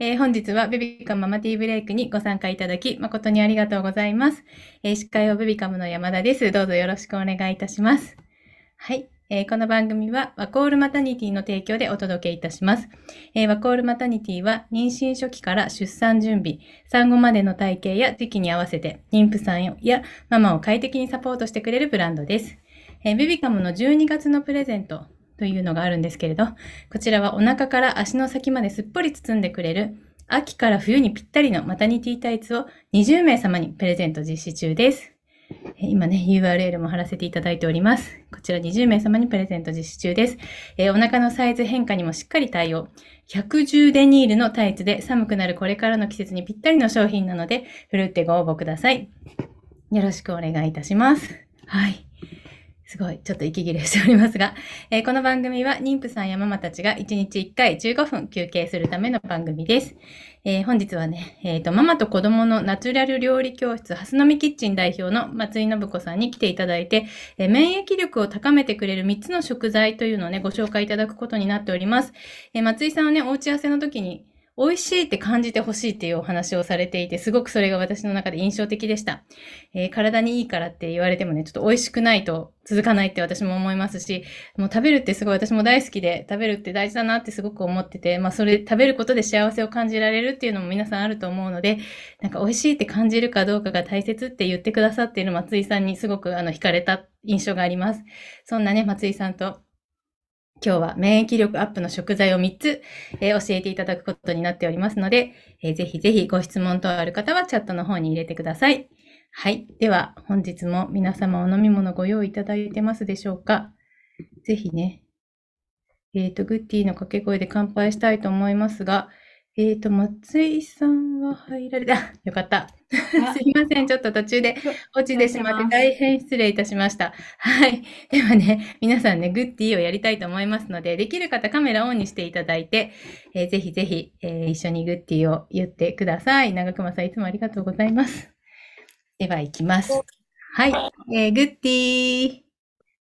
えー本日はベビカムママティーブレイクにご参加いただき誠にありがとうございます。えー司会をベビカムの山田です。どうぞよろしくお願いいたします。はい。えーこの番組はワコールマタニティの提供でお届けいたします。えーワコールマタニティは妊娠初期から出産準備、産後までの体型や時期に合わせて妊婦さんやママを快適にサポートしてくれるブランドです。えーベビカムの12月のプレゼントというのがあるんですけれど、こちらはお腹から足の先まですっぽり包んでくれる秋から冬にぴったりのマタニティタイツを20名様にプレゼント実施中です。今ね、URL も貼らせていただいております。こちら20名様にプレゼント実施中です。えーお腹のサイズ変化にもしっかり対応。110デニールのタイツで寒くなるこれからの季節にぴったりの商品なので、ふるってご応募ください。よろしくお願いいたします。はい。すごい、ちょっと息切れしておりますが、えーこの番組は妊婦さんやママたちが1日1回15分休憩するための番組です。えー本日はね、えーと、ママと子供のナチュラル料理教室、ハスノミキッチン代表の松井信子さんに来ていただいて、え免疫力を高めてくれる3つの食材というのをね、ご紹介いただくことになっております。え松井さんはね、お打ち合わせの時に、美味しいって感じてほしいっていうお話をされていて、すごくそれが私の中で印象的でした。えー体にいいからって言われてもね、ちょっと美味しくないと続かないって私も思いますし、もう食べるってすごい私も大好きで、食べるって大事だなってすごく思ってて、まあそれ食べることで幸せを感じられるっていうのも皆さんあると思うので、なんか美味しいって感じるかどうかが大切って言ってくださっている松井さんにすごくあの惹かれた印象があります。そんなね、松井さんと今日は免疫力アップの食材を3つ、えー教えていただくことになっておりますので、えーぜひぜひご質問等ある方はチャットの方に入れてください。はい。では、本日も皆様お飲み物ご用意いただいてますでしょうか？ぜひね、えっ、と、グッティの掛け声で乾杯したいと思いますが、えっ、と、松井さんは入られた。よかった。すいません。ちょっと途中で落ちてしまって大変失礼いたしました。はい。ではね、皆さんね、グッティをやりたいと思いますので、できる方カメラオンにしていただいて、えーぜひぜひ、えー一緒にグッティを言ってください。長熊さん、いつもありがとうございます。では、行きます。はい。えーグッティ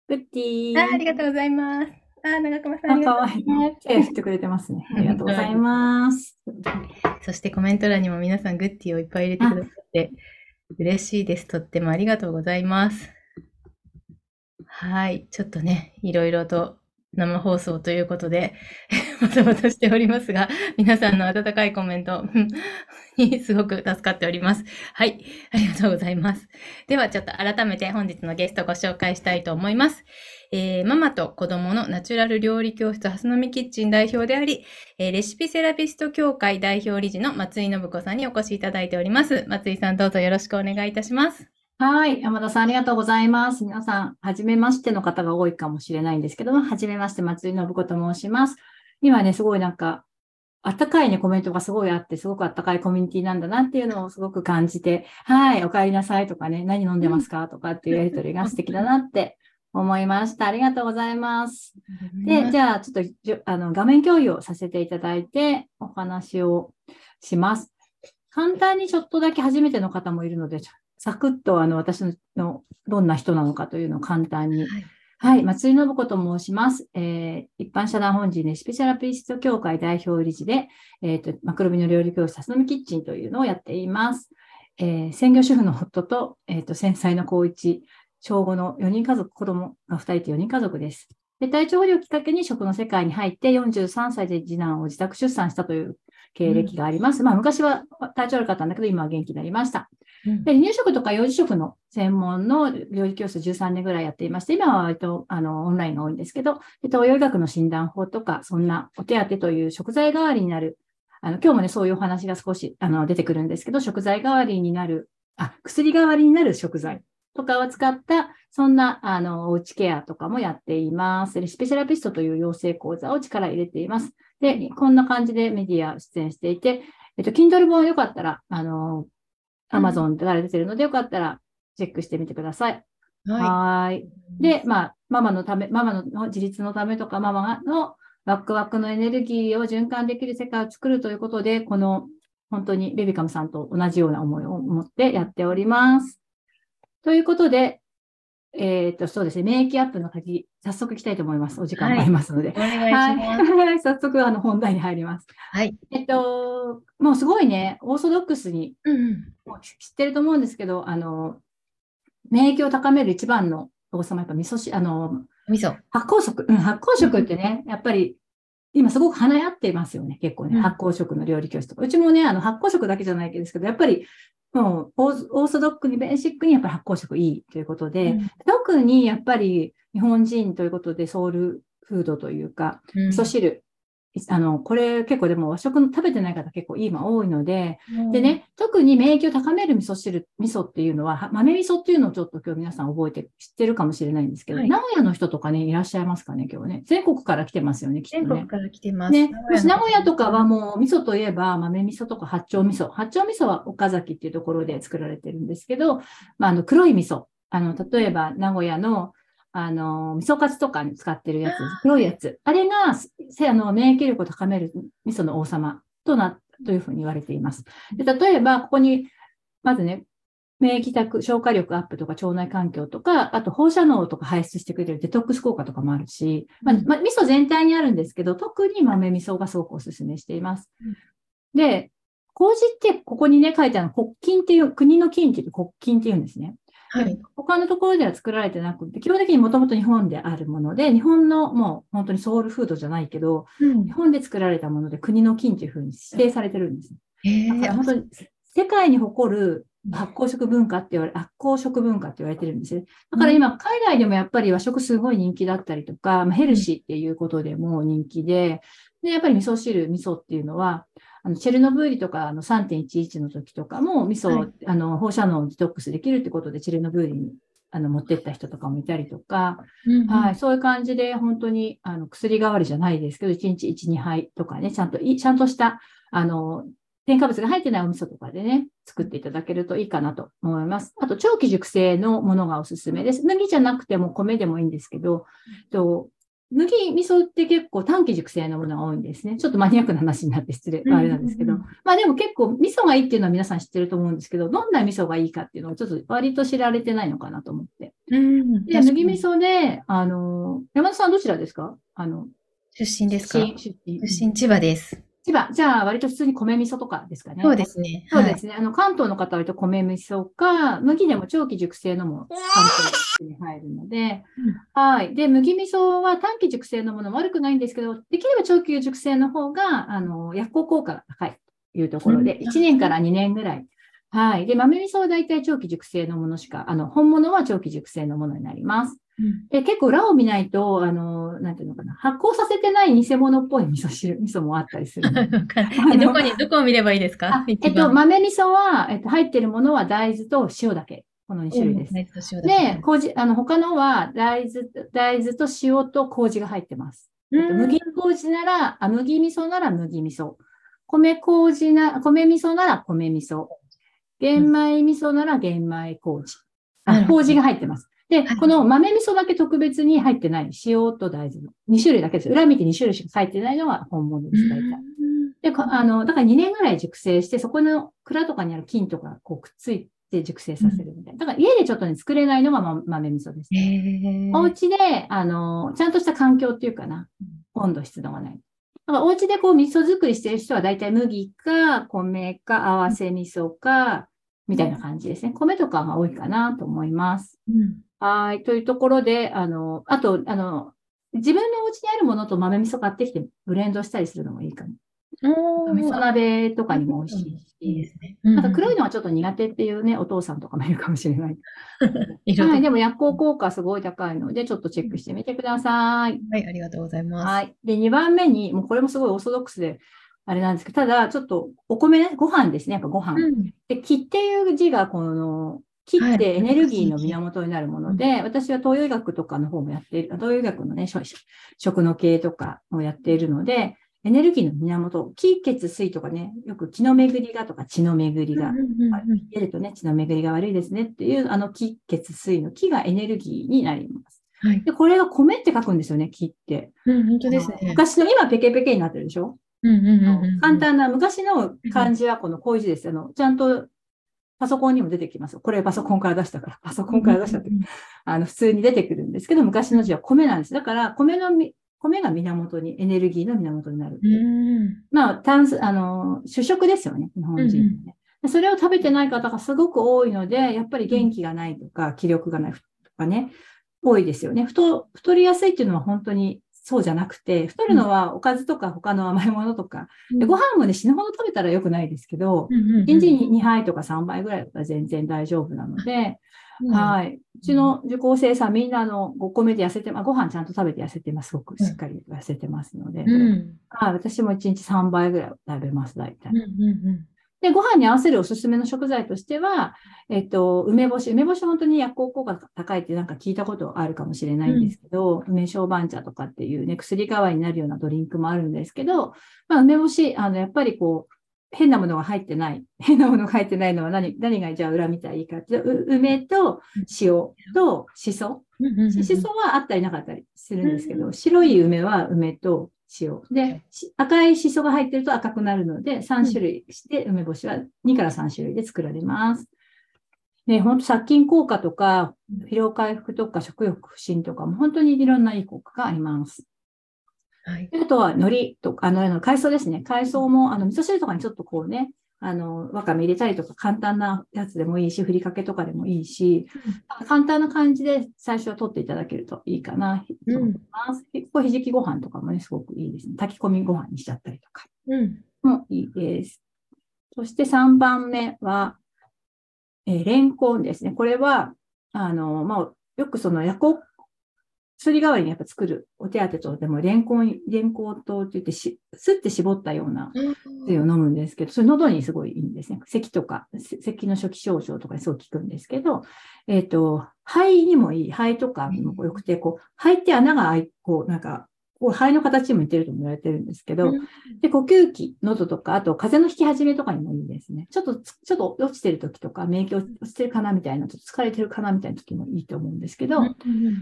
グッティー。ありー。がとうございます。あー、長熊さん、ああ、りがとうかわいいございま。す。手振ってくれてますね。ありがとうございます。そしてコメント欄にも皆さんグッティをいっぱい入れてくださって嬉しいです。とってもありがとうございます。はい。ちょっとね、いろいろと生放送ということで、バタバタしておりますが、皆さんの温かいコメント にすごく助かっております。はい。ありがとうございます。ではちょっと改めて本日のゲストをご紹介したいと思います。えーママと子供のナチュラル料理教室ハスノミキッチン代表であり、えーレシピセラピスト協会代表理事の松井信子さんにお越しいただいております。松井さんどうぞよろしくお願いいたします。はい。山田さん、ありがとうございます。皆さん、はじめましての方が多いかもしれないんですけども、はじめまして、松井信子と申します。今ね、すごいなんか、あったかいね、コメントがすごいあって、すごくあったかいコミュニティなんだなっていうのをすごく感じて、はい、お帰りなさいとかね、何飲んでますかとかっていうやりとりが素敵だなって思いました。ありがとうございます。で、じゃあ、ちょっとあの画面共有をさせていただいて、お話をします。簡単にちょっとだけ初めての方もいるので、サクッとあの私ののどんな人なのかというのを簡単に。はいはい、松井信子と申します。えー一般社団法人レシピセラピスト協会代表理事で、えーと、マクロビの料理教室、さすのみキッチンというのをやっています。えー専業主婦の夫と、えーと、繊細の高一、小5の4人家族、子供が2人と4人家族です。で体調不良をきっかけに食の世界に入って43歳で次男を自宅出産したという経歴があります。まあ昔は体調悪かったんだけど、今は元気になりました。うんで、離乳食とか幼児食の専門の料理教室13年ぐらいやっていまして、今は割とあのオンラインが多いんですけど、で東洋医学の診断法とか、そんなお手当という食材代わりになる、あの今日もね、そういうお話が少しあの出てくるんですけど、食材代わりになる、あ、薬代わりになる食材とかを使った、そんなあのおうちケアとかもやっています。レシピセラピストという養成講座を力入れています。で、こんな感じでメディア出演していて、えっと、Kindle 本よかったら、あの、うん Amazon から出てるので、よかったらチェックしてみてください。はい。で、まあ、ママのため、ママの自立のためとか、ママのワクワクのエネルギーを循環できる世界を作るということで、この本当にベビカムさんと同じような思いを持ってやっております。ということで、えっ、と、そうですね、免疫アップの鍵、早速いきたいと思います。お時間もありますので。お願いします。はい。早速、あの、本題に入ります。はい。えっと、もうすごいね、オーソドックスにうん知ってると思うんですけど、あの、免疫を高める一番の王様、やっぱ味噌汁、あの、味噌。発酵食、うん、発酵食ってね、やっぱり、今すごく華やっていますよね、結構ね。うん発酵食の料理教室とか。うちもね、あの、発酵食だけじゃないですけど、やっぱり、もうオー、ソドックに、ベーシックにやっぱり発酵食いいということで、うん。特にやっぱり日本人ということでソウルフードというか、うん。味噌汁、あの、これ結構でも和食の食べてない方結構今多いので、で、ね、特に免疫を高める味噌汁、味噌っていうのは、は豆味噌っていうのをちょっと今日皆さん覚えて知ってるかもしれないんですけど、はい名古屋の人とかね、いらっしゃいますかね、今日ね。全国から来てますよね、きっとね。全国から来てます。ね、もし名古屋とかはう。もう味噌といえば豆味噌とか八丁味噌。八丁味噌は岡崎っていうところで作られてるんですけど、まあ、あの黒い味噌。あの、例えば名古屋のあの、味噌カツとかに使ってるやつ、黒いやつ。あれが、せあの、免疫力を高める味噌の王様とな、というふうに言われています。で例えば、ここに、まずね、免疫宅、消化力アップとか腸内環境とか、あと放射能とか排出してくれるデトックス効果とかもあるし、まあ、まあ、味噌全体にあるんですけど、特に豆味噌がすごくお勧めしています。で、麹ってここにね、書いてある国金っていう、国の金っていう国金っていうんですね。はい。他のところでは作られてなくて、基本的にもともと日本であるもので、日本のもう本当にソウルフードじゃないけど、うん日本で作られたもので国の金というふうに指定されてるんです。へだから本当え。に世界に誇る発酵食文化って言われ、発酵食文化って言われてるんですね。だから今、海外でもやっぱり和食すごい人気だったりとか、まあ、ヘルシーっていうことでも人気で、で、やっぱり味噌汁、味噌っていうのは、あのチェルノブイリとかあの3.11の時とかも味噌、はいあの放射能をデトックスできるってことでチェルノブイリにあの持ってった人とかもいたりとか、うんはい、そういう感じで本当にあの薬代わりじゃないですけど、1日1、2杯とかね、ちゃんとい、ちゃんとした、あの、添加物が入ってないお味噌とかでね、作っていただけるといいかなと思います。あと、長期熟成のものがおすすめです。麦じゃなくても米でもいいんですけど、と麦味噌って結構短期熟成のものが多いんですね。ちょっとマニアックな話になって失礼、あれなんですけど。まあでも結構味噌がいいっていうのは皆さん知ってると思うんですけど、どんな味噌がいいかっていうのをちょっと割と知られてないのかなと思って。うん。で、麦味噌で、あの、山田さんどちらですか？あの、出身ですか？出身、出身。出身千葉です。千葉。じゃあ、割と普通に米味噌とかですかね。そうですね。そうですね。あの、関東の方は割と米味噌か、麦でも長期熟成のも関東に入るので、はい。で、麦味噌は短期熟成のものも悪くないんですけど、できれば長期熟成の方が、あの、薬効効果が高いというところで、うん1年から2年ぐらい。はい。で、豆味噌は大体長期熟成のものしか、あの、本物は長期熟成のものになります。うんで、結構裏を見ないと、あの、なんていうのかな、発酵させてない偽物っぽい味噌汁、味噌もあったりする どこに、どこを見ればいいですか？あえっと、豆味噌は、えっと、入ってるものは大豆と塩だけ。この2種類です。で、麹、あの、他のは大豆、大豆と塩と麹が入ってます。うんえっと、麦麹なら、あ、麦味噌なら麦味噌。米麹な、米味噌なら米味噌。玄米味噌なら玄米麹。あ、麹が入ってます。で、はいこの豆味噌だけ特別に入ってない。塩と大豆の。2種類だけです。裏見て2種類しか入ってないのが本物です、大体。で、こあの、だから2年ぐらい熟成して、そこの蔵とかにある菌とかこうくっついて熟成させるみたいな。だから家でちょっとね、作れないのがま豆味噌です。へえ。お家で、あの、ちゃんとした環境っていうかな、温度、湿度がない。だからお家でこう味噌作りしてる人は大体麦か米か合わせ味噌か、みたいな感じですね。米とかが多いかなと思います。うんはい。というところで、あの、あと、あの、自分のお家にあるものと豆味噌買ってきてブレンドしたりするのもいいかも。味噌鍋とかにも美味しいし。いいですね。なんか黒いののはちょっと苦手っていうね、お父さんとかもいるかもしれない。色 はい。ででも薬効効果すごい高いので、ちょっとチェックしてみてください。はい、ありがとうございます。はい。で、2番目に、もうこれもすごいオーソドックスで、あれなんですけど、ただ、ちょっとお米ね、ご飯ですね、やっぱご飯。うんで、木っていう字が、この、木っはいてエネルギーの源になるもので、私は東洋医学とかの方もやっている、東洋医学のね、食食の系とかもやっているので、エネルギーの源、気血水とかね、よく気の巡りがとか血の巡りが、出るとね、血の巡りが悪いですねっていう、あの気血水の気がエネルギーになります。はい。で、これが米って書くんですよね、気って。うん、本当ですね。昔の、今ペケペケになってるでしょ？簡単な、昔の漢字はこの麹です。あの、ちゃんとパソコンにも出てきます。これパソコンから出したから、パソコンから出したって、あの、普通に出てくるんですけど、昔の字は米なんです。だから、米のみ、米が源に、エネルギーの源になる。うん。まあ、炭水、あの、主食ですよね、日本人ってね。でそれを食べてない方がすごく多いので、やっぱり元気がないとか、気力がないとかね、多いですよね。太、太りやすいっていうのは本当にそうじゃなくて、太るのはおかずとか他の甘いものとか、でご飯もね、死ぬほど食べたら良くないですけど、1日に2杯とか3杯ぐらいだったら全然大丈夫なので、はい。うちの受講生さんみんなあの、5個目で痩せて、まあ、ご飯ちゃんと食べて痩せてます。すごくしっかり痩せてますので。うん。はい。私も1日3倍ぐらい食べます、大体うん。うんで、ご飯に合わせるおすすめの食材としては、えっと、梅干し。梅干し本当に薬効効果が高いってなんか聞いたことあるかもしれないんですけど、梅小番茶とかっていうね、薬代わりになるようなドリンクもあるんですけど、まあ、梅干し、あの、やっぱりこう、変なものが入ってない。変なものが入ってないのは何、何がじゃあ裏見たらいいかって梅と塩としそ。うん。しそはあったりなかったりするんですけど、白い梅は梅と塩。で、し赤いしそが入ってると赤くなるので、3種類して、梅干しは2から3種類で作られます。で、本当殺菌効果とか、疲労回復とか食欲不振とかも本当にいろんないい効果があります。はい。あとは海苔とか、あの海藻ですね。海藻も、あの、味噌汁とかにちょっとこうね、あの、わかめ入れたりとか、簡単なやつでもいいし、ふりかけとかでもいいし、簡単な感じで最初は取っていただけるといいかな。うんと思います。これひじきご飯とかもね、すごくいいですね。炊き込みご飯にしちゃったりとかうん。もいいです。そして3番目は、えーレンコンですね。これは、あの、まあ、よくその薬効、薬代わりにやっぱ作るお手当とでも、レンコン、レンコン糖って言ってし、すって絞ったような薬を飲むんですけど、それ喉にすごいいいんですね。咳とか、せ咳の初期症状とかにすごい効くんですけど、えっ、と、肺にもいい、肺とかにも良くて、こう、肺って穴が開い、こう、なんか、肺の形にも似てるとも言われてるんですけど、で、呼吸器、喉とか、あと風邪の引き始めとかにもいいですね。ちょっとつ、ちょっと落ちてる時とか、免疫落ちてるかなみたいな、ちょっと疲れてるかなみたいな時もいいと思うんですけど、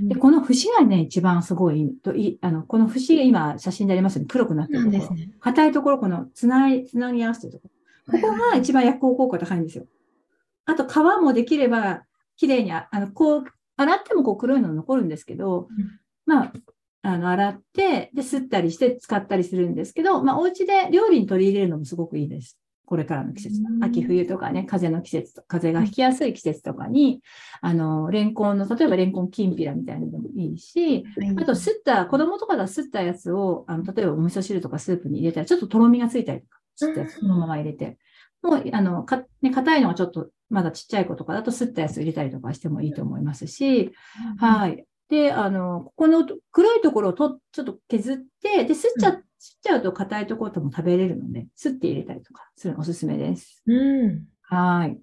で、この節がね、一番すごいといい、あの、この節が今写真でありますように黒くなってるところ。なんですね。硬いところ、このつない、つなぎ合わせてるところ。ここが一番薬効効果高いんですよ。あと、皮もできれば、綺麗にあ、あの、こう、洗ってもこう黒いの残るんですけど、まあ、あの、洗って、で、吸ったりして使ったりするんですけど、まあ、お家で料理に取り入れるのもすごくいいです。これからの季節うん。秋冬とかね、風邪の季節と、風邪がひきやすい季節とかに、あの、レンコンの、例えばレンコンきんぴらみたいなのでもいいし、あと、吸った、子供とかが吸ったやつを、あの、例えばお味噌汁とかスープに入れたら、ちょっととろみがついたりとか、吸ったやつそのまま入れて。もう、あの、か、ね、硬いのはちょっと、まだちっちゃい子とかだと吸ったやつ入れたりとかしてもいいと思いますし、はい。で、あの、ここの黒いところをと、ちょっと削って、で、吸っちゃ、う吸っちゃうと硬いところとも食べれるので、吸って入れたりとかするのおすすめです。うん。はい。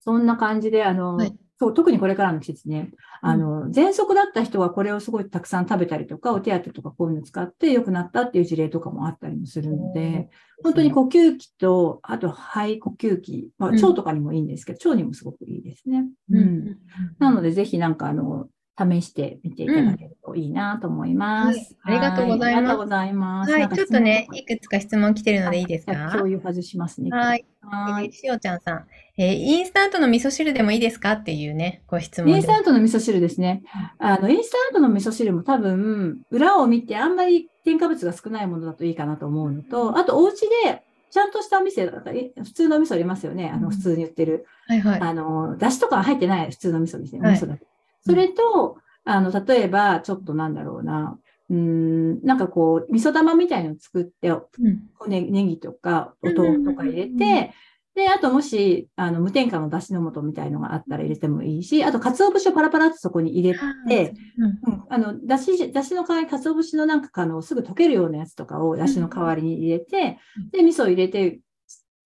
そんな感じで、あの、はいそう、特にこれからの季節ね、あの、喘息だった人はこれをすごいたくさん食べたりとか、お手当とかこういうの使って良くなったっていう事例とかもあったりもするので、本当に呼吸器と、あと肺呼吸器、まあ、うん腸とかにもいいんですけど、腸にもすごくいいですね。うん。ううんん。なので、ぜひなんかあの、試してみていただけるといいなと思います。はいありがとうございますはありがとうございます。はい、ちょっとねいくつか質問来てるのでいいですか？共有外しますね。はい。はいえーしおちゃんさん、えーインスタントの味噌汁でもいいですか？っていうね、ご質問インス。タントの味噌汁ですね。あの、インスタントの味噌汁も多分、裏を見てあんまり添加物が少ないものだといいかなと思うのと、あとお家でちゃんとしたお店だったら、い普通の味噌ありますよね。あの、うん普通に売ってる。はいはい。あの、だしとか入ってない普通の味噌ですね。味噌だけ。それと、あの、例えば、ちょっとなんだろうな。うーん、なんかこう、味噌玉みたいのを作って、うん。ね、ネギとか、お豆腐とか入れて、で、あともし、あの、無添加のだしの素みたいのがあったら入れてもいいし、あと、鰹節をパラパラってそこに入れて、うん。うん、あの、だし、だしの代わりに鰹節のなんかあの、すぐ溶けるようなやつとかをだしの代わりに入れて、で、味噌を入れて、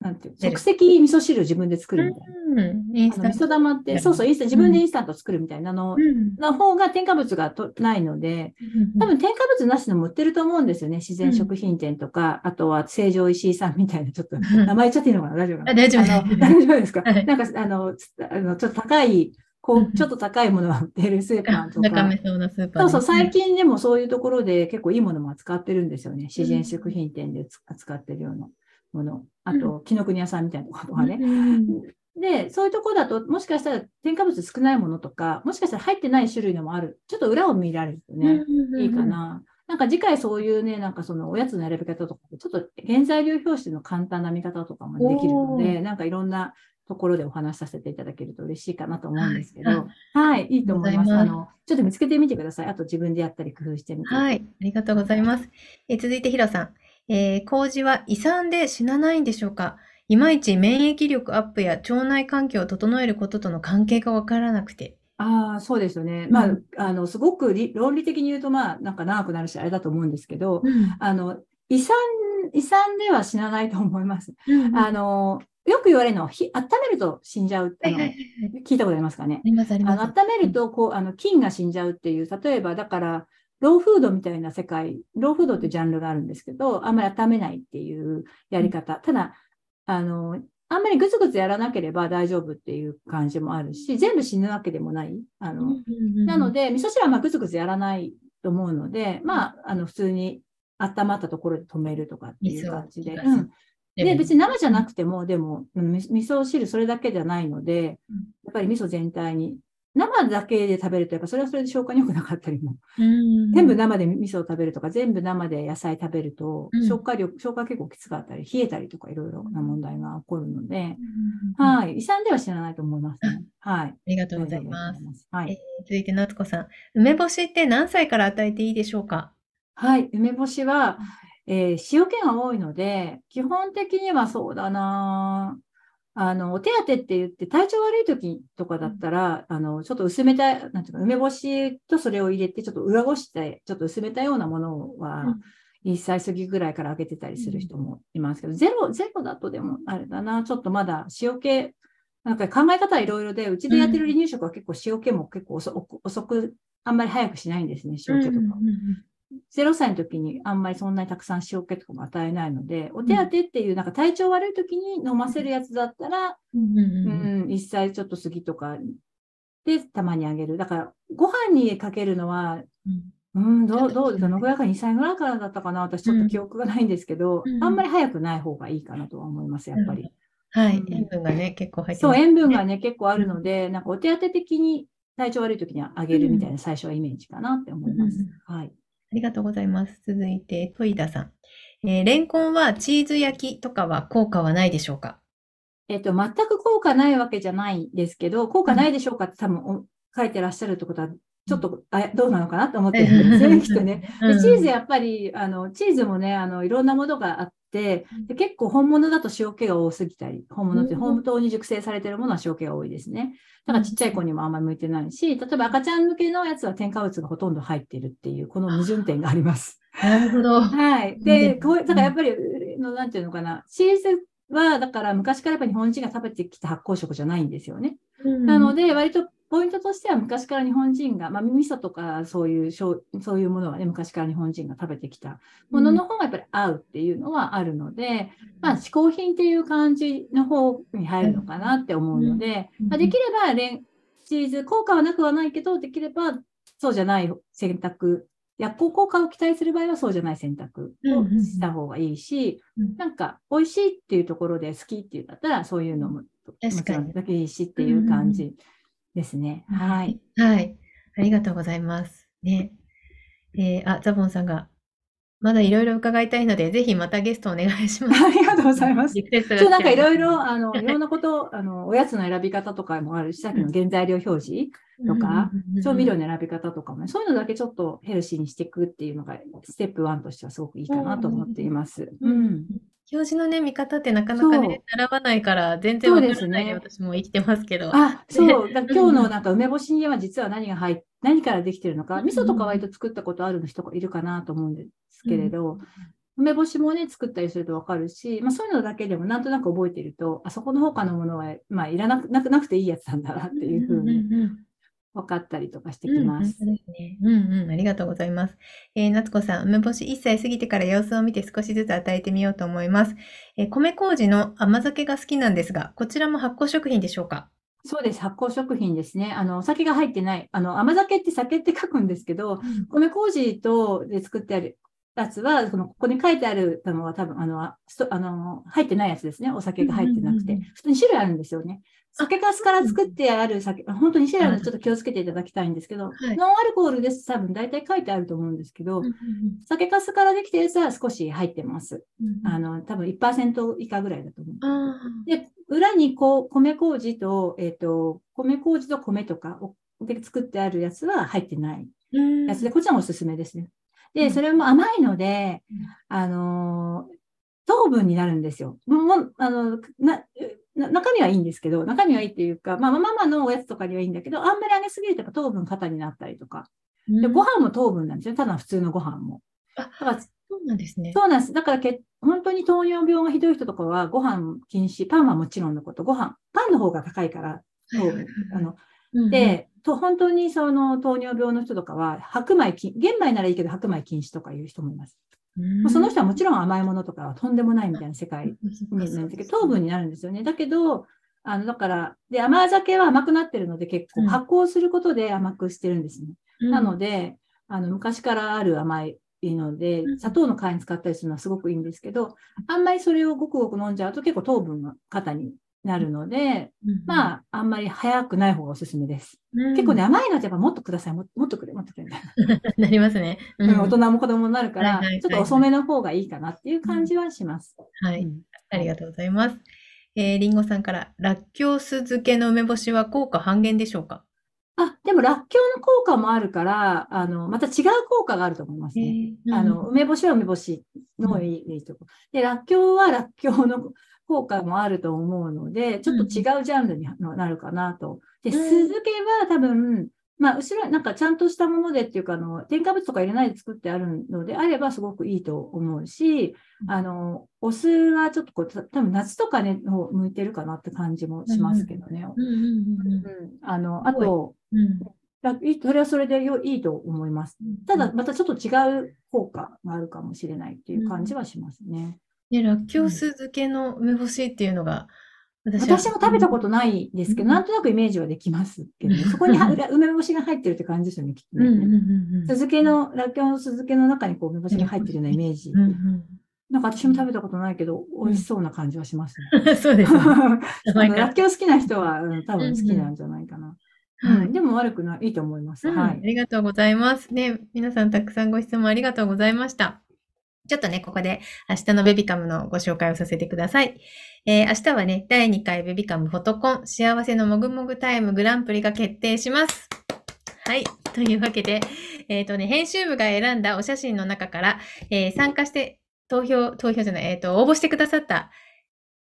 なんていう、即席味噌汁を自分で作るみたいな。うん。イ味。噌玉って、そうそう、インスタ自分でインスタント作るみたいなのうん。の方が添加物がとないので、多分添加物なしのも売ってると思うんですよね。自然食品店とか、あとは成城石井さんみたいな、ちょっとん名前言っちゃっていいのかな？大丈夫かな？あ大丈夫 大丈夫ですか、はいなんか、あの、つあのちょっと高い、こうんう、ちょっと高いものが売ってるスーパーとか中目。そうなスーパーそうそう、最近。近でもそういうところで結構いいものも扱ってるんですよね。自然食品店でつ扱ってるようなもの。あと、紀ノ国屋さんみたいなところとかね。うんで、そういうところだと、もしかしたら添加物少ないものとか、もしかしたら入ってない種類のもある。ちょっと裏を見られるとね、いいか。な。なんか次回そういうね、なんかそのおやつの選び方とか、ちょっと原材料表紙の簡単な見方とかもできるので、なんかいろんなところでお話しさせていただけると嬉しいかなと思うんですけど、ははい、いいと思います。あの、ちょっと見つけてみてください。あと自分でやったり工夫してみて。はい。ありがとうございます。えー続いてヒロさん。えー麹は胃酸で死なないんでしょうか？いまいち免疫力アップや腸内環境を整えることとの関係がわからなくて。ああ、そうですよね。まあうん、あの、すごく理論理的に言うと、まあ、なんか長くなるし、あれだと思うんですけど、あの、胃酸、胃酸では死なないと思います。うんあの、よく言われるのは、ひ温めると死んじゃう。あのはいはいはいはい。聞いたことありますかね？あ。りますありあの、ます。温めると、こう、あの、菌が死んじゃうっていう、例えば、だから、ローフードみたいな世界、ローフードってジャンルがあるんですけど、あんまり温めないっていうやり方。ただ、あの、あんまりぐつぐつやらなければ大丈夫っていう感じもあるし、全部死ぬわけでもない。あの、なので、で、味噌汁はまあぐつぐつやらないと思うので、まあ、あの、普通に温まったところで止めるとかっていう感じで。で、別に生じゃなくても、でも、味噌汁それだけじゃないのでうん、やっぱり味噌全体に、生だけで食べると、やっぱそれはそれで消化に良くなかったりも。うん全部生で味噌を食べるとか、全部生で野菜食べるとうん、消化力、消化結構きつかったり、冷えたりとかいろいろな問題が起こるので、うんあはい。胃酸では死なないと思いますね。はい。りがとうございます。す。はい。えー続いて、夏子さん。梅干しって何歳から与えていいでしょうか？はい、梅干しは、えー塩気が多いので、基本的にはそうだなあの、お手当って言って、体調悪い時とかだったら、あの、ちょっと薄めた、なんていうか、梅干しとそれを入れて、ちょっと裏ごして、ちょっと薄めたようなものは、1歳過ぎぐらいからあげてたりする人もいますけど、ゼロ、ゼロだとでもあれだな、ちょっとまだ塩気、なんか考え方はいろいろで、うちでやってる離乳食は結構塩気も結構遅遅く、あんまり早くしないんですね、塩気とか。0歳の時にあんまりそんなにたくさん塩気とかも与えないので、お手当っていうなんか体調悪い時に飲ませるやつだったら、うんうんうん、1歳ちょっと過ぎとかでたまにあげる。だからご飯にかけるのは、うんうん、どう、どう、どのぐらいか2歳ぐらいからだったかな私ちょっと記憶がないんですけど、うんあんまり早くない方がいいかなとは思います、やっぱり。はい。うん塩分がね、結構入ってそう。塩分がね、結構あるので、なんかお手当的に体調悪い時にはあげるみたいな最初はイメージかなって思います。うんはい。ありがとうございます。続いて、トイダさん。えーレンコンはチーズ焼きとかは効果はないでしょうか？えっと、全く効果ないわけじゃないですけど、効果ないでしょうかって多分お書いてらっしゃるってことは、ちょっと、あどうなのかなと思ってるんですよね、きっとね。でチーズやっぱり、あの、チーズもね、あの、いろんなものがあって、で結構本物だと塩気が多すぎたり、本物ってうん本当に熟成されてるものは塩気が多いですね。だからちっちゃい子にもあんまり向いてないし、例えば赤ちゃん向けのやつは添加物がほとんど入っているっていう、この矛盾点があります。なるほど。はい。で、こう、だからやっぱり、のなんていうのかな、チーズは、だから昔からやっぱり日本人が食べてきた発酵食じゃないんですよね。なので、割とポイントとしては昔から日本人が、まあ、味噌とかそういうそういうものはね、昔から日本人が食べてきたものの方がやっぱり合うっていうのはあるので、まあ、嗜好品っていう感じの方に入るのかなって思うので、うん。まあ、できればレン、チーズ、効果はなくはないけど、できればそうじゃない選択、薬効効果を期待する場合はそうじゃない選択をした方がいいし、うん。なんか美味しいっていうところで好きっていうんだったら、そういうのももち確かに。ろんだけいいしっていう感じですね。はい。。はい。ありがとうございます。ね。えーあ、ザボンさんが、まだいろいろ伺いたいので、ぜひまたゲストお願いします。ありがとうございます。そう、なんかいろいろ、あの、いろんなこと、あの、おやつの選び方とかもあるし、さっきの原材料表示、とか調味料の選び方とかもね、そういうのだけちょっとヘルシーにしていくっていうのが、ステップ1としてはすごくいいかなと思っています。うんうん。表示のね、見方ってなかなかそう。ね、習わないから、全然わからないでそうで私も生きてますけど。あ、そう。だうん今日のなんか梅干しには実は何が入っ、何からできてるのか、味噌とか割と作ったことある人がいるかなと思うんですけれど、梅干しもね、作ったりするとわかるし、まあそういうのだけでもなんとなく覚えていると、あそこの他のものは、まあいらなくなくなくていいやつなんだなっていうふうにんんん分かったりとかしてうんきます。本当ですね。うんうん、ありがとうございます。えー、夏子さん、梅干し1歳過ぎてから様子を見て少しずつ与えてみようと思います。えー米麹の甘酒が好きなんですが、こちらも発酵食品でしょうか？そうです。発酵食品ですね。あの、お酒が入ってない。あの、甘酒って酒って書くんですけど、米麹とで作ってあるやつは、このここに書いてあるのは多分、あの、あの入ってないやつですね。お酒が入ってなくてうんうんうん。普通に種類あるんですよね。酒粕から作ってある酒、本当に種類あるのでちょっと気をつけていただきたいんですけど、はいノンアルコールです。多分大体書いてあると思うんですけど、酒粕からできたやつは少し入ってます。うんあの、多分1%以下ぐらいだと思う。あで、裏にこう、米麹と、えっ、と、米麹と米とかをで作ってあるやつは入ってないやつで、こっちはおすすめですね。で、うんそれも甘いのでうん、あのー糖分になるんですよ。もう、あの、な、な中身はいいんですけど、中身はいいっていうか、まあ、ママのおやつとかにはいいんだけど、あんまり揚げすぎるとやっぱ糖分過多になったりとか。で、ご飯も糖分なんですよ。ただ普通のご飯も。あだからそうなんですね。そうなんです。だからけ、本当に糖尿病がひどい人とかは、ご飯禁止、パンはもちろんのこと、ご飯、パンの方が高いから、糖分。あの、うんうん、で、と本当にその糖尿病の人とかは、白米禁、玄米ならいいけど白米禁止とかいう人もいます。うん。もうその人はもちろん甘いものとかはとんでもないみたいな世界なんですけど、糖分になるんですよね。だけど、あの、だから、で、甘酒は甘くなってるので結構うん。発酵することで甘くしてるんですね。うん。なので、あの、昔からある甘いのでう、ん。砂糖の代わりに使ったりするのはすごくいいんですけど、あんまりそれをごくごく飲んじゃうと結構糖分が肩になるので、まあ、あんまり早くない方がおすすめです。うん結構ね、甘いのってやっぱもっとください、ももっとくれ、もっとくれみたいな。なりますね。ううんん大人も子供になるから、はいはいはいちょっと遅めの方がいいかなっていう感じはします。はい。うんありがとうございます。えー、りんごさんから、ラッキョウ酢漬けの梅干しは効果半減でしょうか？あ、でも、らっきょうの効果もあるから、あの、また違う効果があると思いますね。あの、梅干しは梅干しのいい,、いいとこ。で、らっきょうはらっきょうの効果もあると思うので、ちょっと違うジャンルになるかなと。で、うん酢漬けは多分、まあ、後ろ、なんかちゃんとしたものでっていうか、あの、添加物とか入れないで作ってあるのであればすごくいいと思うし、あの、お酢はちょっとこう、た多分夏とかね、の向いてるかなって感じもしますけどね。うん。あの、あと、それはそれでよいいと思います。ただ、またちょっと違う効果があるかもしれないっていう感じはしますね。ね、らっきょう酢漬けの梅干しっていうのが、私は私も食べたことないですけど、うんなんとなくイメージはできますけど そこに梅干しが入ってるって感じですよね、きっとね。うんうんうんうん酢漬けの、らっきょうの酢漬けの中にこう梅干しが入ってるようなイメージ。うんうんなんか私も食べたことないけど、美味しそうな感じはしますね。そうですね。あのらっきょう好きな人は、うん多分好きなんじゃないかな。でも悪くない、いいと思います。はい。りがとうございます。ね、皆さんたくさんご質問ありがとうございました。ちょっとね、ここで明日のベビカムのご紹介をさせてください。えー明日はね、第2回ベビカムフォトコン幸せのもぐもぐタイムグランプリが決定します。はい。というわけで、えっ、とね、編集部が選んだお写真の中から、えー参加して投票、投票じゃない、えっ、と、応募してくださった、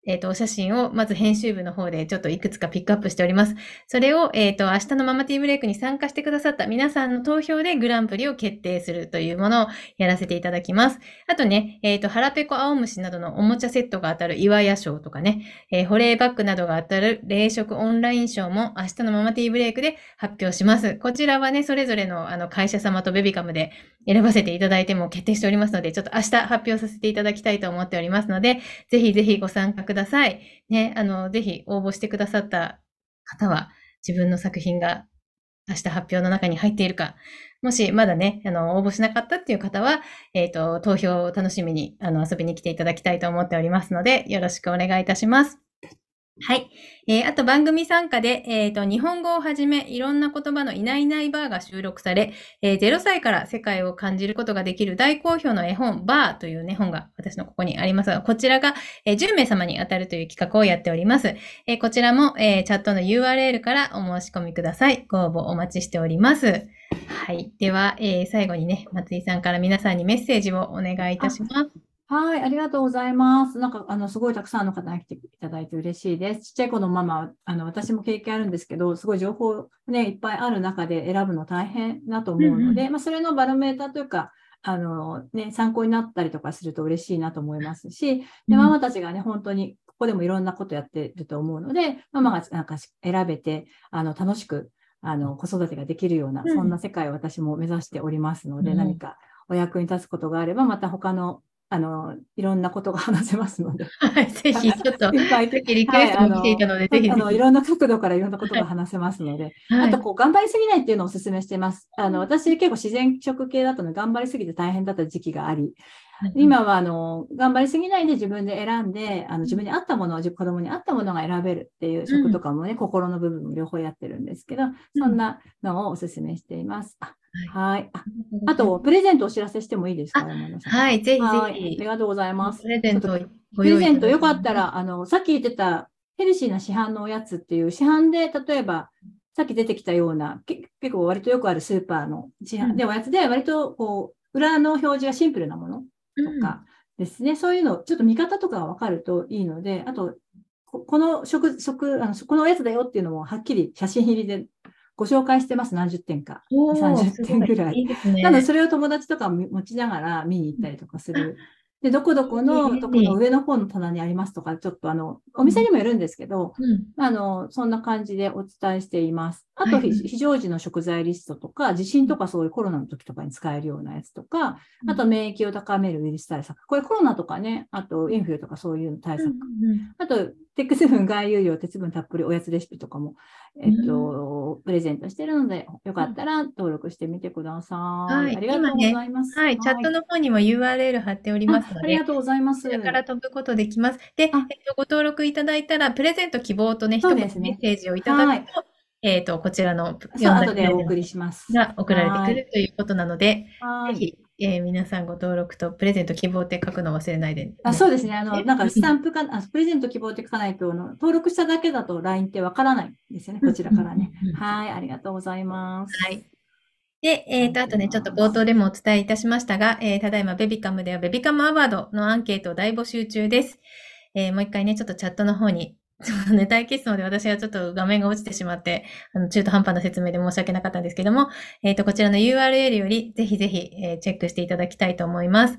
えっ、と、お写真をまず編集部の方でちょっといくつかピックアップしております。それを、えっ、と、明日のママティーブレイクに参加してくださった皆さんの投票でグランプリを決定するというものをやらせていただきます。あとね、えっ、と、腹ペコ青虫などのおもちゃセットが当たる岩屋賞とかね、えー保冷バッグなどが当たる冷食オンライン賞も明日のママティーブレイクで発表します。こちらはね、それぞれのあの会社様とベビカムで選ばせていただいても決定しておりますので、ちょっと明日発表させていただきたいと思っておりますので、ぜひぜひご参加ください。ね、あの、ぜひ応募してくださった方は、自分の作品が明日発表の中に入っているか、もしまだね、あの、応募しなかったっていう方は、えっ、と、投票を楽しみに、あの、遊びに来ていただきたいと思っておりますので、よろしくお願いいたします。はい。えーあと番組参加で、えっ、と、日本語をはじめ、いろんな言葉のいないいないバーが収録され、えー0歳から世界を感じることができる大好評の絵本、バーというね、本が私のここにありますが、こちらが、えー10名様に当たるという企画をやっております。えーこちらも、えーチャットの URL からお申し込みください。ご応募お待ちしております。はい。では、えー最後にね、松井さんから皆さんにメッセージをお願いいたします。はい、ありがとうございます。なんか、あの、すごいたくさんの方に来ていただいて嬉しいです。ちっちゃい子のママ、あの、私も経験あるんですけど、すごい情報ね、いっぱいある中で選ぶの大変だと思うので、うんまあ、それのバロメーターというか、あの、ね、参考になったりとかすると嬉しいなと思いますし、で、うんママたちがね、本当に、ここでもいろんなことやってると思うので、ママがなんか選べて、あの、楽しく、あの、子育てができるような、うんそんな世界を私も目指しておりますので、うん何かお役に立つことがあれば、また他のあの、いろんなことが話せますので。はい、ぜひ、ちょっと、いっぱいさっきリクエストも来ていたので、ぜひぜあの、いひ。ろんな角度からいろんなことが話せますので、はいあと、こう、頑張りすぎないっていうのをお勧めしています。あの、私結構自然食系だったので、頑張りすぎて大変だった時期があり、今は、あの、頑張りすぎないで自分で選んで、あの、自分に合ったものを、子供に合ったものが選べるっていう食とかもね、心の部分も両方やってるんですけど、そんなのをお勧めしています。あはい。ああと、、プレゼントお知らせしてもいいですかはい、ぜひぜはい。あひり。がとうございますプ。レゼントをプレゼントよかったら、あの、さっき言ってたヘルシーな市販のおやつっていう、市販で例えば、さっき出てきたような、け結構割とよくあるスーパーの市販でおやつで、割とこう、裏の表示がシンプルなものとかですね、そういうの、ちょっと見方とかがわかるといいので、あと、ここの食、食、あの、このおやつだよっていうのもはっきり写真入りでご紹介してます、何十点か。おー30すご点ぐらいいいね。なので、それを友達とかも持ちながら見に行ったりとかする。で、どこどこのとこの上の方の棚にありますとか、ちょっとあの、お店にもよるんですけど、うんあの、そんな感じでお伝えしています。あと、はい非非常時の食材リストとか、地震とかそういうコロナの時とかに使えるようなやつとか、あと免疫を高めるウイルス対策。これコロナとかね、あとインフルとかそういう対策。あと、鉄分、含有量、鉄分たっぷりおやつレシピとかも、えっと、プレゼントしてるので、よかったら登録してみてください。はいありがとうございます。はい、チャットの方にも URL 貼っておりますのであありが、とうございます。こちらから飛ぶことできます。で、えっあと、ご登録いただいたら、プレゼント希望とね、一言そうですねメッセージをいただくと、えっと、こちらのそう、後でお送りします。が送られてくるということなので、はい。ぜひ、えー皆さんご登録とプレゼント希望って書くの忘れないで。あそうですね。あの、ねなんかスタンプか、あプレゼント希望って書かないと、あの登録しただけだと LINE ってわからないんですよね。こちらからね。はい。ありがとうございます。はい。で、えっ、と、あとね、ちょっと冒頭でもお伝えいたしましたが、えーただいまベビカムではベビカムアワードのアンケートを大募集中です。えーもう一回ね、ちょっとチャットの方に、ちょっとね、待機室ので私はちょっと画面が落ちてしまって、あの、中途半端な説明で申し訳なかったんですけども、えっ、と、こちらの URL より、ぜひぜひ、えーチェックしていただきたいと思います。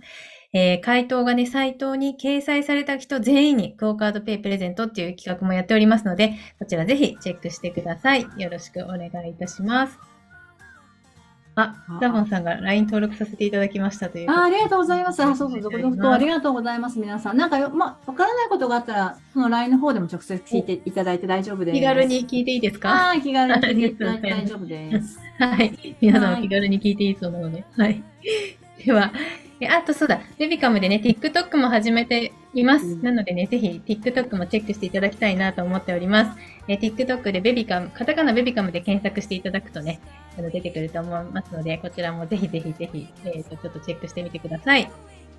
えー回答がね、サイトに掲載された人全員にクオカードペイプレゼントっていう企画もやっておりますので、こちらぜひチェックしてください。よろしくお願いいたします。ああ、ザボンさんが LINE 登録させていただきましたという。あありがとうございます。あ、そうそう、続々とありがとうございます。皆さん。なんかよ、まあ、わからないことがあったら、その LINE の方でも直接聞いていただいて大丈夫です。気軽。に聞いていいですか？はい、気軽に聞いていただいて大丈夫です。はい。皆さん気軽に聞いていいそうなので。はい。では、えあとそうだ、ベビカムでね、TikTok も始めています。うんなのでね、ぜひ TikTok もチェックしていただきたいなと思っております。え TikTok でベビカム、カタカナベビカムで検索していただくとね、あの出てくると思いますので、こちらもぜひぜひぜひ、えっ、と、ちょっとチェックしてみてください。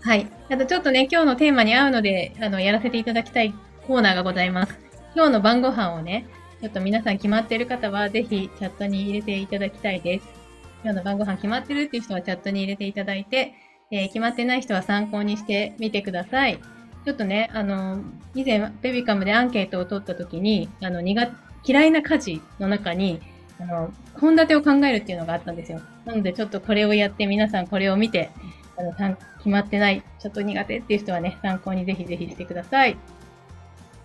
はい。あとちょっとね、今日のテーマに合うので、あの、やらせていただきたいコーナーがございます。今日の晩ご飯をね、ちょっと皆さん決まってる方は、ぜひチャットに入れていただきたいです。今日の晩ご飯決まってるっていう人はチャットに入れていただいて、えー決まってない人は参考にしてみてください。ちょっとね、あの、以前、ベビカムでアンケートを取った時に、あの、苦、嫌いな家事の中に、あの、献立を考えるっていうのがあったんですよ。なので、ちょっとこれをやって、皆さんこれを見て、あの、決まってない、ちょっと苦手っていう人はね、参考にぜひぜひしてください。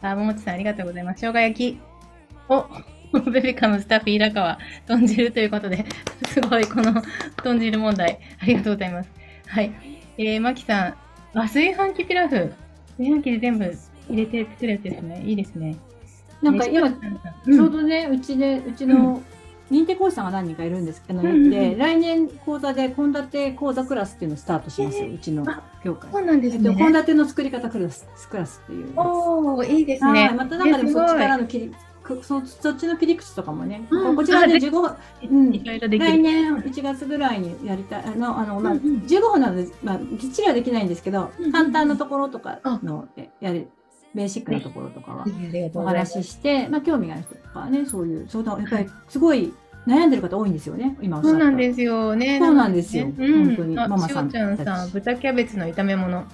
あ、ももちさんありがとうございます。生姜焼き。お、ベビカムスタッフ、平川、豚汁ということで、すごい、この 豚汁問題、ありがとうございます。はい。えー、まきさん、あ、炊飯器ピラフ。炊飯器で全部入れて作るやつですね。いいですね。なんか今、うんちょうどね、うちで、うちの認定講師さんが何人かいるんですけど、うんうんうんで、来年講座で献立講座クラスっていうのをスタートしますよ、えーうちのあ教会。そうなんですえっと、ね。献立の作り方クラスクラスっていう。おー、いいですはい、ね。またなんかでもそっちからのの切り、くそそっちの切り口とかもね、うんこちらであ15分、うん来る。年1月ぐらいにやりたい、あの、あの、まあ、うんうん15分なので、まあ、きっちりはできないんですけど簡単なところとかの、えやる、ベーシックなところとかはお話しして、まあ、興味がある人とかね、そういう、そうだ、やっぱりすごい悩んでる方多いんですよね、今。そうなんですよね。そうなんですようん、本当にあママさんちゃんさたん、豚キャベツの炒め物。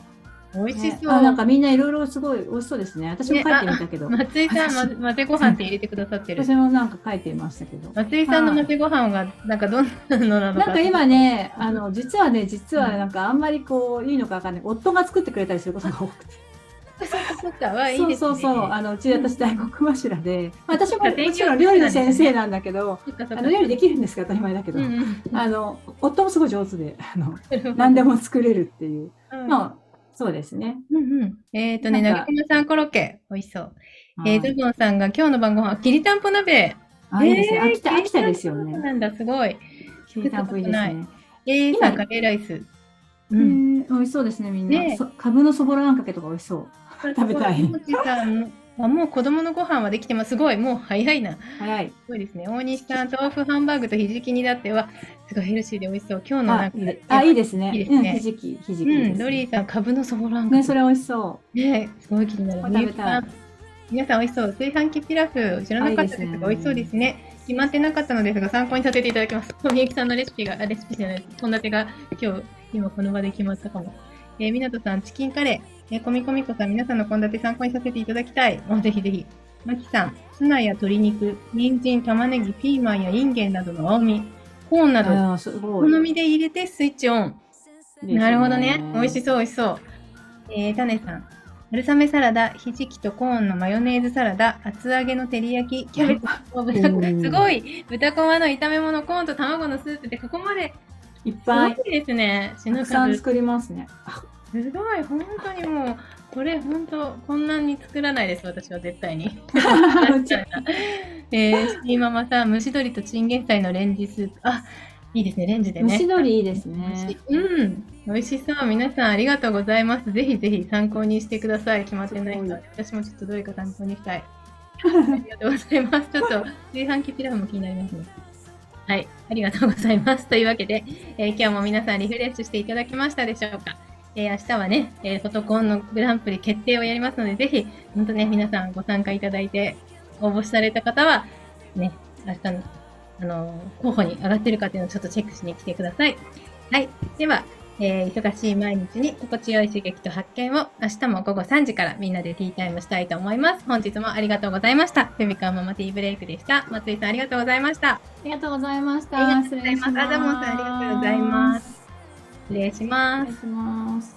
美味しそう。ねあなんかみんないろいろすごい美味しそうですね。私も書いてみたけど、松井さん、私ま混ぜご飯って入れてくださってる。私もなんか書いてましたけど。松井さんの混ぜご飯が、なんかどんなのなのか。なんか今ね、あの、実はね、実はなんかあんまりこう、いいのかわかんない。夫が作ってくれたりすることが多くて。そっかそっか、はいいそう。そうそう。あの、うち私大黒柱で、まあ私ももちろん料理の先生なんだけど、あの、料理できるんですけど当たり前だけど、あの、夫もすごい上手で、あの、何でも作れるっていう。うんまあ、そうですね。うんうん。えっ、とね、なぎさんコロッケ、美味しそう。えー、はいゾボンさんが今日の晩ご飯、きりたんぽ鍋。あ、いいですね。えー秋田、秋田ですよね。なんだ、すごい。きりたんぽいいですね。えー、今カレーライス。うえん。ー美味しそうですね、みんねな。そかぶのそぼろあんかけとか美味しそう。食べたいあもう子供のご飯はできてます。すごい、もう早いな。す早い。ごいですね。大西さん、豆腐ハンバーグとひじき煮だっては、すごいヘルシーで美味しそう。今日のなんかあ、いいであいいですね。うん、いいですねひじき、ひじきうん。ロリーさん、かぶのそぼろあんかね、それ美味しそねすごい気になる。食べ皆さん美味しそう。炊飯器ピラフ、知らなかったですが、美味しそうですね。決まってなかったのですが、参考にさせていただきます。みゆきさんのレシピが、あレシピじゃない、献立が今日、今この場で決まったかも。えー、みなとさん、チキンカレー。えー、こみこみこさん、皆さんの献立参考にさせていただきたい。もうぜひぜひ。まきさん、ツナや鶏肉、人参、玉ねぎ、ピーマンやインゲンなどの青み、コーンなう。ど、お。好みで入れてスイッチオン。なるほどね。美味しい。そう、美味しそう。えー、タネさん。春雨サラダ、ひじきとコーンのマヨネーズサラダ、厚揚げの照り焼き、キャベツすごい豚こまの炒め物、コーンと卵のスープで、ここまで、いっすごぱい。いですね。た品数。すくさん作りますね。あごい、本当にもう、これ本当、こんなに作らないです、私は絶対に。えー、シティママさん、蒸し鶏とチンゲン菜のレンジスープ。あ、いいですね、レンジでね。蒸し鶏いいですねい。うん、美味しそう。皆さんありがとうございます。ぜひぜひ参考にしてください。決まってない人すごい。私もちょっとどれか参考にしたい。ありがとうございます。ちょっと 炊飯器ピラフも気になりますね。はい、ありがとうございます。というわけで、えー今日も皆さんリフレッシュしていただけましたでしょうか？えー明日はね、えーフォトコンのグランプリ決定をやりますので、ぜひ、本当ね、皆さんご参加いただいて、応募された方は、ね、明日の、あの候補に上がってるかっていうのをちょっとチェックしに来てください。はい。では、えー忙しい毎日に心地よい刺激と発見を明日も午後3時からみんなでティータイムしたいと思います。本日もありがとうございました。ベビカーママティーブレイクでした。松井さんありがとうございました。ありがとうございました。ありがとうございます。アダモンさんありがとうございます。失礼します失礼します。